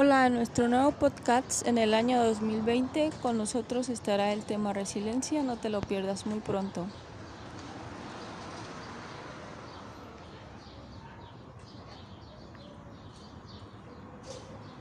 Hola, en nuestro nuevo podcast en el año 2020 con nosotros estará el tema resiliencia, no te lo pierdas muy pronto.